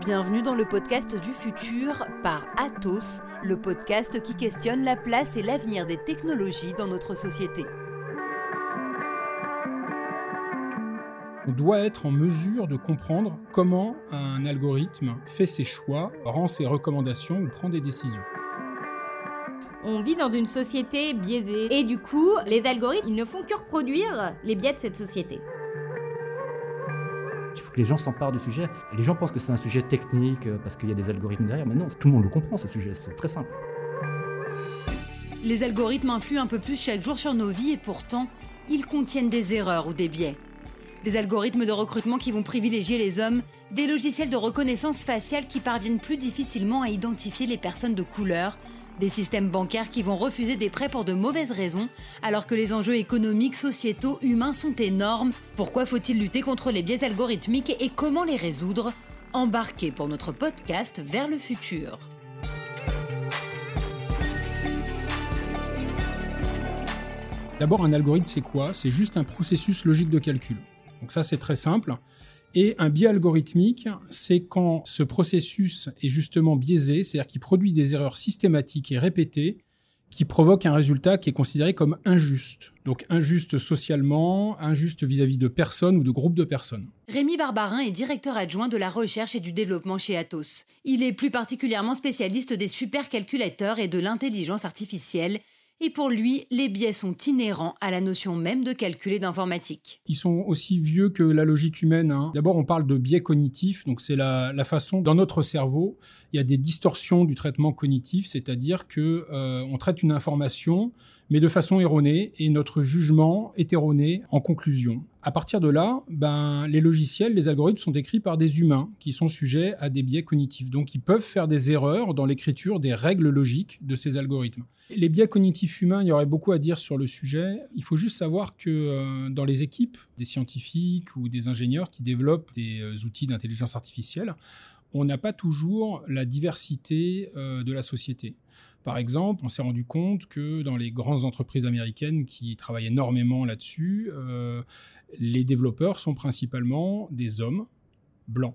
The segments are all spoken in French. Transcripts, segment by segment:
Bienvenue dans le podcast du futur par Atos, le podcast qui questionne la place et l'avenir des technologies dans notre société. On doit être en mesure de comprendre comment un algorithme fait ses choix, rend ses recommandations ou prend des décisions. On vit dans une société biaisée et du coup, les algorithmes, ils ne font que reproduire les biais de cette société. Il faut que les gens s'emparent du sujet. Les gens pensent que c'est un sujet technique euh, parce qu'il y a des algorithmes derrière, mais non, tout le monde le comprend ce sujet, c'est très simple. Les algorithmes influent un peu plus chaque jour sur nos vies et pourtant, ils contiennent des erreurs ou des biais. Des algorithmes de recrutement qui vont privilégier les hommes, des logiciels de reconnaissance faciale qui parviennent plus difficilement à identifier les personnes de couleur, des systèmes bancaires qui vont refuser des prêts pour de mauvaises raisons, alors que les enjeux économiques, sociétaux, humains sont énormes. Pourquoi faut-il lutter contre les biais algorithmiques et comment les résoudre? Embarquez pour notre podcast vers le futur. D'abord, un algorithme, c'est quoi? C'est juste un processus logique de calcul. Donc ça, c'est très simple. Et un biais algorithmique, c'est quand ce processus est justement biaisé, c'est-à-dire qu'il produit des erreurs systématiques et répétées qui provoquent un résultat qui est considéré comme injuste. Donc injuste socialement, injuste vis-à-vis de personnes ou de groupes de personnes. Rémi Barbarin est directeur adjoint de la recherche et du développement chez Atos. Il est plus particulièrement spécialiste des supercalculateurs et de l'intelligence artificielle et pour lui, les biais sont inhérents à la notion même de calcul et d'informatique. Ils sont aussi vieux que la logique humaine. Hein. D'abord, on parle de biais cognitifs, donc c'est la, façon, dans notre cerveau, il y a des distorsions du traitement cognitif, c'est-à-dire que euh, on traite une information, mais de façon erronée, et notre jugement est erroné en conclusion. À partir de là, ben, les logiciels, les algorithmes sont écrits par des humains qui sont sujets à des biais cognitifs. Donc, ils peuvent faire des erreurs dans l'écriture des règles logiques de ces algorithmes. Les biais cognitifs humains, il y aurait beaucoup à dire sur le sujet. Il faut juste savoir que euh, dans les équipes des scientifiques ou des ingénieurs qui développent des euh, outils d'intelligence artificielle, on n'a pas toujours la diversité euh, de la société. Par exemple, on s'est rendu compte que dans les grandes entreprises américaines qui travaillent énormément là-dessus, les développeurs sont principalement des hommes blancs.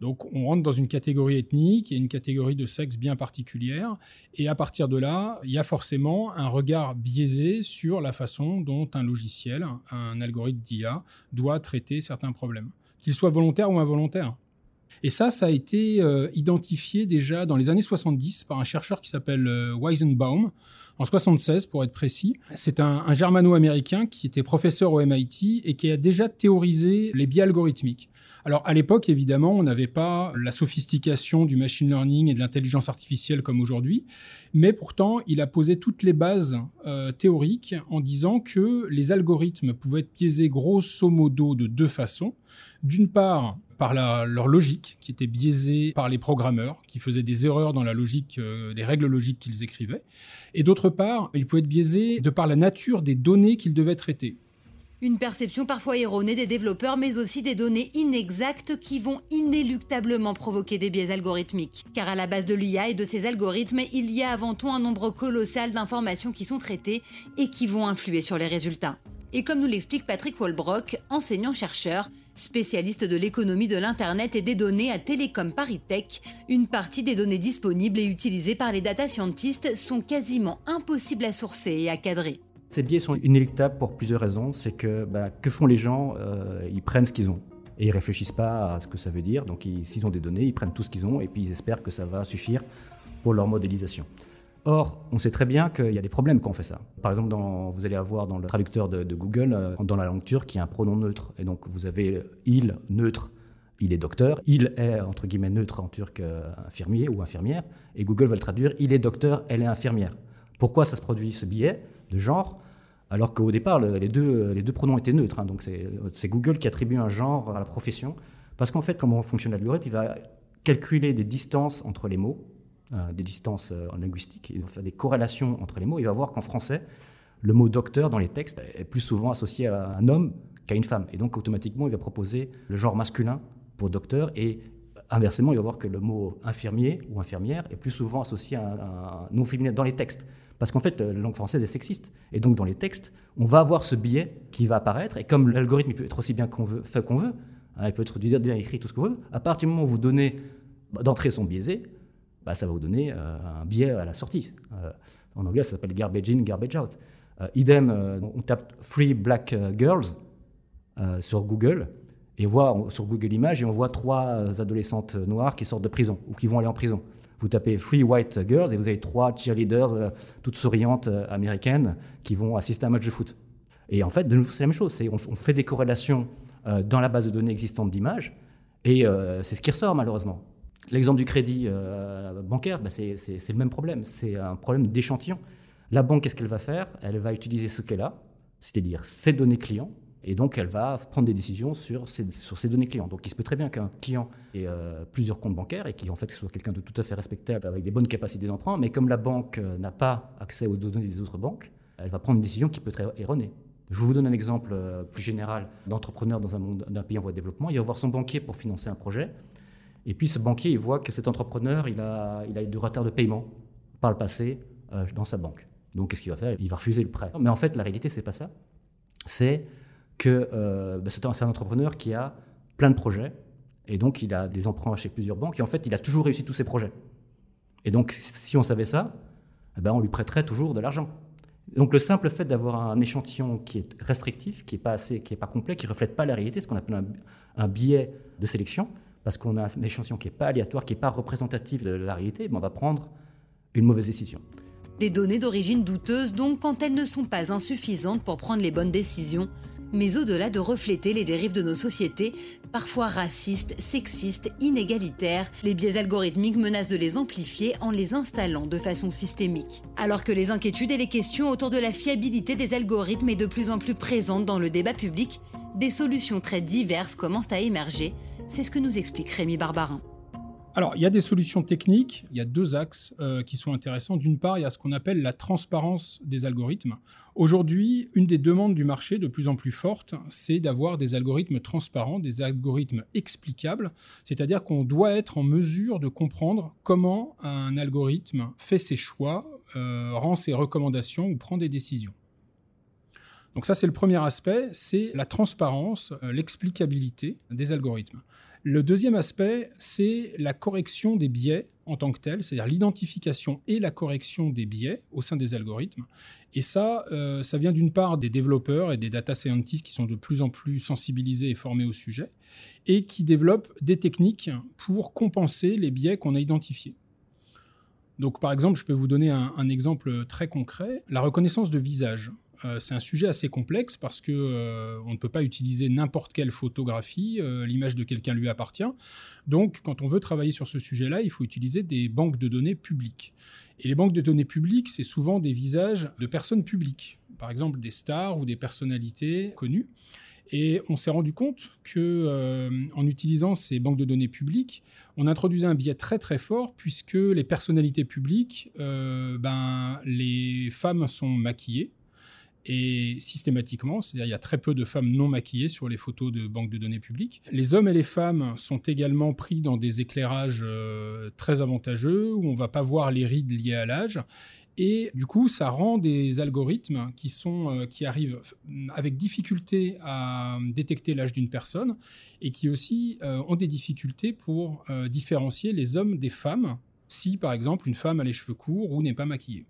Donc on rentre dans une catégorie ethnique et une catégorie de sexe bien particulière. Et à partir de là, il y a forcément un regard biaisé sur la façon dont un logiciel, un algorithme d'IA, doit traiter certains problèmes, qu'ils soient volontaires ou involontaires. Et ça, ça a été euh, identifié déjà dans les années 70 par un chercheur qui s'appelle euh, Weizenbaum, en 76 pour être précis. C'est un, germano-américain qui était professeur au MIT et qui a déjà théorisé les biais algorithmiques. Alors à l'époque, évidemment, on n'avait pas la sophistication du machine learning et de l'intelligence artificielle comme aujourd'hui, mais pourtant, il a posé toutes les bases euh, théoriques en disant que les algorithmes pouvaient être biaisés grosso modo de deux façons. D'une part, par leur logique, qui était biaisée par les programmeurs, qui faisaient des erreurs dans la logique, euh, les règles logiques qu'ils écrivaient. Et d'autre part, ils pouvaient être biaisés de par la nature des données qu'ils devaient traiter. Une perception parfois erronée des développeurs, mais aussi des données inexactes qui vont inéluctablement provoquer des biais algorithmiques. Car à la base de l'IA et de ces algorithmes, il y a avant tout un nombre colossal d'informations qui sont traitées et qui vont influer sur les résultats. Et comme nous l'explique Patrick Walbrock, enseignant-chercheur, spécialiste de l'économie de l'Internet et des données à Télécom Paris Tech, une partie des données disponibles et utilisées par les data scientists sont quasiment impossibles à sourcer et à cadrer. Ces biais sont inéluctables pour plusieurs raisons. C'est que bah, que font les gens? Euh, Ils prennent ce qu'ils ont et ils réfléchissent pas à ce que ça veut dire. Donc s'ils ont des données, ils prennent tout ce qu'ils ont et puis ils espèrent que ça va suffire pour leur modélisation. Or, on sait très bien qu'il y a des problèmes quand on fait ça. Par exemple, vous allez avoir dans le traducteur de, Google, euh, dans la langue turque, il y a un pronom neutre. Et donc, vous avez il neutre, il est docteur. Il est, entre guillemets, neutre en turc, euh, infirmier ou infirmière. Et Google va le traduire, il est docteur, elle est infirmière. Pourquoi ça se produit, ce biais de genre? Alors qu'au départ, les deux, les deux pronoms étaient neutres. Hein. donc c'est Google qui attribue un genre à la profession. Parce qu'en fait, comment fonctionne l'algorithme? Il va calculer des distances entre les mots, euh, des distances euh, en linguistique, il va faire des corrélations entre les mots. Il va voir qu'en français, le mot docteur dans les textes est plus souvent associé à un homme qu'à une femme. Et donc automatiquement, il va proposer le genre masculin pour docteur et inversement, il va voir que le mot infirmier ou infirmière est plus souvent associé à un nom féminin dans les textes. Parce qu'en fait, la langue française est sexiste. Et donc, dans les textes, on va avoir ce biais qui va apparaître. Et comme l'algorithme peut être aussi bien qu'on veut, fait qu'on veut, Hein, il peut être du écrit, tout ce vous voulez. À partir du moment où vous donnez bah, d'entrée son biaisé, bah, ça va vous donner euh, un biais à la sortie. Euh, en anglais, ça s'appelle garbage in, garbage out. Euh, idem, on tape Free Black Girls sur Google et voit sur Google Images et on voit trois adolescentes noires qui sortent de prison ou qui vont aller en prison. Vous tapez Free White Girls et vous avez trois cheerleaders toutes souriantes américaines qui vont assister à un match de foot. Et en fait, c'est la même chose. On fait des corrélations dans la base de données existante d'images et c'est ce qui ressort malheureusement. L'exemple du crédit euh, bancaire, bah, c'est le même problème. C'est un problème d'échantillon. La banque, qu'est-ce qu'elle va faire? Elle va utiliser ce qu'elle a, c'est-à-dire ses données clients, et donc elle va prendre des décisions sur sur données clients. Donc il se peut très bien qu'un client ait euh, plusieurs comptes bancaires et qu'il en fait, soit quelqu'un de tout à fait respectable avec des bonnes capacités d'emprunt, mais comme la banque euh, n'a pas accès aux données des autres banques, elle va prendre une décision qui peut être erronée. Je vous donne un exemple plus général d'entrepreneur dans un, d'un pays en voie de développement. Il va voir son banquier pour financer un projet. Et puis ce banquier, il voit que cet entrepreneur, il a, il a du retard de paiement par le passé euh, dans sa banque. Donc qu'est-ce qu'il va faire? Il va refuser le prêt. Mais en fait, la réalité, c'est pas ça. C'est que euh, bah, c'est un, entrepreneur qui a plein de projets, et donc il a des emprunts chez plusieurs banques, et en fait, il a toujours réussi tous ses projets. Et donc, si on savait ça, eh ben, on lui prêterait toujours de l'argent. Donc le simple fait d'avoir un échantillon qui est restrictif, qui n'est pas assez, qui est pas complet, qui reflète pas la réalité, ce qu'on appelle un biais de sélection, parce qu'on a un échantillon qui n'est pas aléatoire, qui n'est pas représentatif de la réalité, on va prendre une mauvaise décision. Des données d'origine douteuse, donc, quand elles ne sont pas insuffisantes pour prendre les bonnes décisions, mais au-delà de refléter les dérives de nos sociétés, parfois racistes, sexistes, inégalitaires, les biais algorithmiques menacent de les amplifier en les installant de façon systémique. Alors que les inquiétudes et les questions autour de la fiabilité des algorithmes est de plus en plus présentes dans le débat public, des solutions très diverses commencent à émerger, c'est ce que nous explique Rémi Barbarin. Alors, il y a des solutions techniques, il y a deux axes euh, qui sont intéressants. D'une part, il y a ce qu'on appelle la transparence des algorithmes. Aujourd'hui, une des demandes du marché de plus en plus forte, c'est d'avoir des algorithmes transparents, des algorithmes explicables, c'est-à-dire qu'on doit être en mesure de comprendre comment un algorithme fait ses choix, euh, rend ses recommandations ou prend des décisions. Donc ça, c'est le premier aspect, c'est la transparence, euh, l'explicabilité des algorithmes. Le deuxième aspect, c'est la correction des biais en tant que tel, c'est-à-dire l'identification et la correction des biais au sein des algorithmes. Et ça, euh, ça vient d'une part des développeurs et des data scientists qui sont de plus en plus sensibilisés et formés au sujet, et qui développent des techniques pour compenser les biais qu'on a identifiés. Donc, par exemple, je peux vous donner un exemple très concret, la reconnaissance de visage. Euh, c'est un sujet assez complexe parce que euh, on ne peut pas utiliser n'importe quelle photographie, euh, l'image de quelqu'un lui appartient. Donc, quand on veut travailler sur ce sujet-là, il faut utiliser des banques de données publiques. Et les banques de données publiques, c'est souvent des visages de personnes publiques, par exemple des stars ou des personnalités connues. Et on s'est rendu compte que, en utilisant ces banques de données publiques, on introduisait un biais très très fort puisque les personnalités publiques, ben, les femmes sont maquillées, et systématiquement, c'est-à-dire il y a très peu de femmes non maquillées sur les photos de banques de données publiques. Les hommes et les femmes sont également pris dans des éclairages euh, très avantageux où on ne va pas voir les rides liées à l'âge. Et du coup, ça rend des algorithmes qui, sont, euh, qui arrivent avec difficulté à détecter l'âge d'une personne et qui aussi euh, ont des difficultés pour différencier les hommes des femmes si, par exemple, une femme a les cheveux courts ou n'est pas maquillée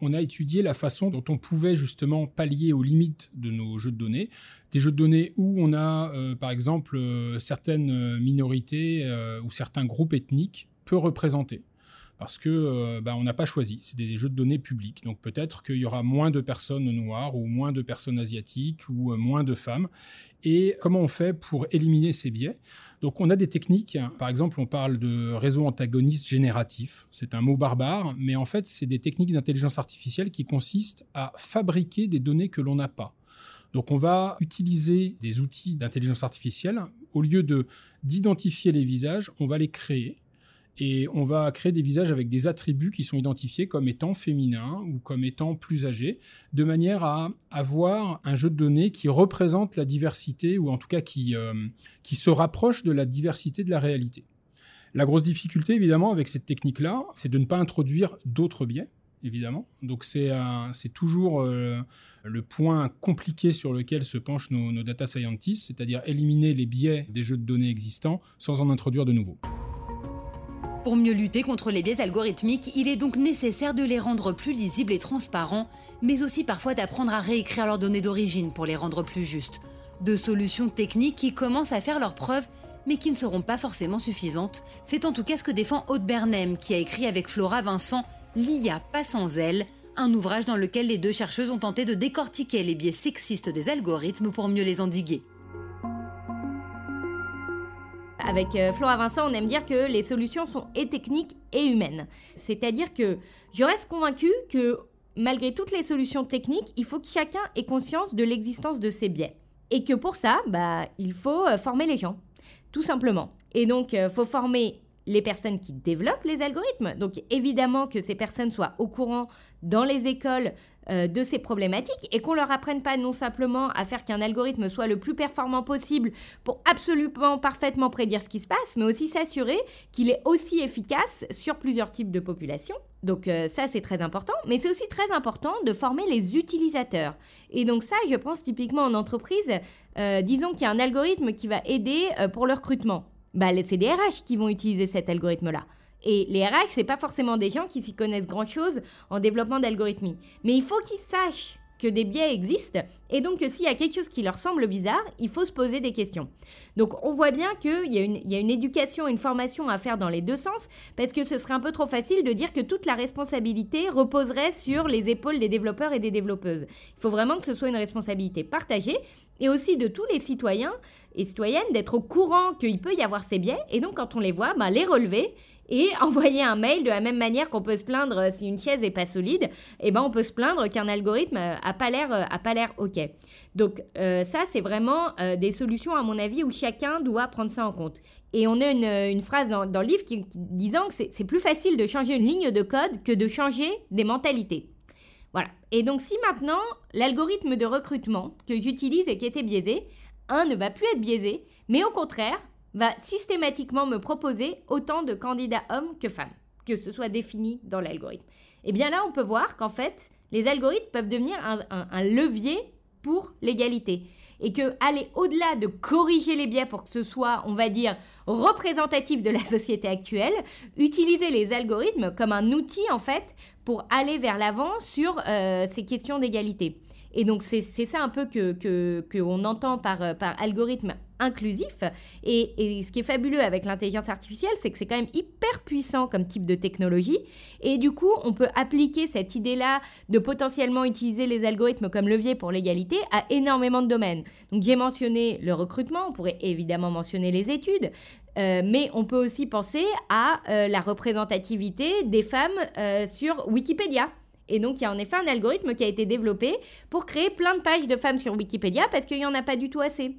on a étudié la façon dont on pouvait justement pallier aux limites de nos jeux de données. Des jeux de données où on a, euh, par exemple, euh, certaines minorités euh, ou certains groupes ethniques peu représentés parce que euh, bah, on n'a pas choisi. C'est des, jeux de données publics. Donc peut-être qu'il y aura moins de personnes noires ou moins de personnes asiatiques ou euh, moins de femmes. Et comment on fait pour éliminer ces biais? Donc on a des techniques. Par exemple, on parle de réseau antagoniste génératif. C'est un mot barbare, mais en fait, c'est des techniques d'intelligence artificielle qui consistent à fabriquer des données que l'on n'a pas. Donc on va utiliser des outils d'intelligence artificielle. Au lieu de d'identifier les visages, on va les créer et on va créer des visages avec des attributs qui sont identifiés comme étant féminins ou comme étant plus âgés, de manière à avoir un jeu de données qui représente la diversité, ou en tout cas qui, euh, qui se rapproche de la diversité de la réalité. La grosse difficulté, évidemment, avec cette technique-là, c'est de ne pas introduire d'autres biais, évidemment. Donc c'est toujours le point compliqué sur lequel se penchent nos, nos data scientists, c'est-à-dire éliminer les biais des jeux de données existants sans en introduire de nouveaux. Pour mieux lutter contre les biais algorithmiques, il est donc nécessaire de les rendre plus lisibles et transparents, mais aussi parfois d'apprendre à réécrire leurs données d'origine pour les rendre plus justes. Deux solutions techniques qui commencent à faire leurs preuves, mais qui ne seront pas forcément suffisantes. C'est en tout cas ce que défend Aude Bernem, qui a écrit avec Flora Vincent L'IA pas sans elle, un ouvrage dans lequel les deux chercheuses ont tenté de décortiquer les biais sexistes des algorithmes pour mieux les endiguer. Avec euh, Flora Vincent, on aime dire que les solutions sont et techniques et humaines. C'est-à-dire que je reste convaincue que malgré toutes les solutions techniques, il faut que chacun ait conscience de l'existence de ces biais. Et que pour ça, bah, il faut euh, former les gens, tout simplement. Et donc, il euh, faut former les personnes qui développent les algorithmes. Donc évidemment que ces personnes soient au courant dans les écoles euh, de ces problématiques et qu'on leur apprenne pas non simplement à faire qu'un algorithme soit le plus performant possible pour absolument parfaitement prédire ce qui se passe, mais aussi s'assurer qu'il est aussi efficace sur plusieurs types de populations. Donc euh, ça c'est très important, mais c'est aussi très important de former les utilisateurs. Et donc ça, je pense typiquement en entreprise, euh, disons qu'il y a un algorithme qui va aider pour le recrutement bah, c'est des RH qui vont utiliser cet algorithme-là. Et les RH, c'est pas forcément des gens qui s'y connaissent grand-chose en développement d'algorithmie. Mais il faut qu'ils sachent que des biais existent et donc que s'il y a quelque chose qui leur semble bizarre, il faut se poser des questions. Donc on voit bien qu'il y, a une, y a une éducation, une formation à faire dans les deux sens parce que ce serait un peu trop facile de dire que toute la responsabilité reposerait sur les épaules des développeurs et des développeuses. Il faut vraiment que ce soit une responsabilité partagée et aussi de tous les citoyens et citoyennes d'être au courant qu'il peut y avoir ces biais et donc quand on les voit, bah, les relever et envoyer un mail de la même manière qu'on peut se plaindre euh, si une chaise est pas solide, eh ben on peut se plaindre qu'un algorithme euh, a pas l'air euh, pas l'air OK. Donc ça c'est vraiment des solutions à mon avis où chacun doit prendre ça en compte. Et on a une, phrase dans, le livre qui, disant que c'est plus facile de changer une ligne de code que de changer des mentalités. Voilà. Et donc si maintenant l'algorithme de recrutement que j'utilise et qui était biaisé, un ne va plus être biaisé, mais au contraire va systématiquement me proposer autant de candidats hommes que femmes, que ce soit défini dans l'algorithme. Et eh bien là, on peut voir qu'en fait, les algorithmes peuvent devenir un, levier pour l'égalité. Et que aller au-delà de corriger les biais pour que ce soit, on va dire, représentatif de la société actuelle, utiliser les algorithmes comme un outil en fait pour aller vers l'avant sur euh, ces questions d'égalité. Et donc, c'est ça un peu qu'on que, entend par, euh, par algorithme inclusif. Et, ce qui est fabuleux avec l'intelligence artificielle, c'est que c'est quand même hyper puissant comme type de technologie. Et du coup, on peut appliquer cette idée-là de potentiellement utiliser les algorithmes comme levier pour l'égalité à énormément de domaines. Donc, j'ai mentionné le recrutement, on pourrait évidemment mentionner les études. Euh, mais on peut aussi penser à euh, la représentativité des femmes sur Wikipédia. Et donc, il y a en effet un algorithme qui a été développé pour créer plein de pages de femmes sur Wikipédia parce qu'il n'y en a pas du tout assez.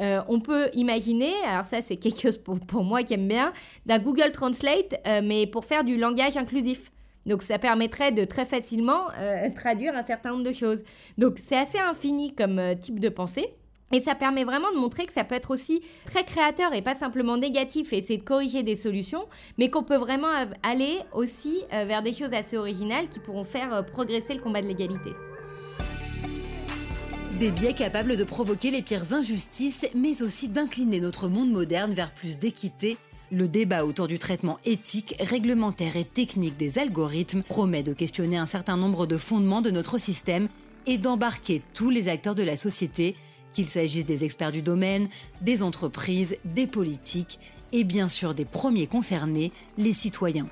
Euh, on peut imaginer, alors ça c'est quelque chose pour, moi qui aime bien, d'un Google Translate, euh, mais pour faire du langage inclusif. Donc ça permettrait de très facilement euh, traduire un certain nombre de choses. Donc c'est assez infini comme type de pensée. Et ça permet vraiment de montrer que ça peut être aussi très créateur et pas simplement négatif et essayer de corriger des solutions, mais qu'on peut vraiment aller aussi euh, vers des choses assez originales qui pourront faire euh, progresser le combat de l'égalité. Des biais capables de provoquer les pires injustices, mais aussi d'incliner notre monde moderne vers plus d'équité. Le débat autour du traitement éthique, réglementaire et technique des algorithmes promet de questionner un certain nombre de fondements de notre système et d'embarquer tous les acteurs de la société qu'il s'agisse des experts du domaine, des entreprises, des politiques et bien sûr des premiers concernés, les citoyens.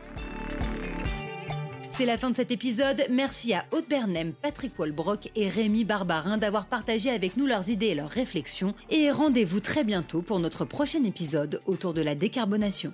C'est la fin de cet épisode. Merci à Aude Bernem, Patrick Walbrock et Rémi Barbarin d'avoir partagé avec nous leurs idées et leurs réflexions. Et rendez-vous très bientôt pour notre prochain épisode autour de la décarbonation.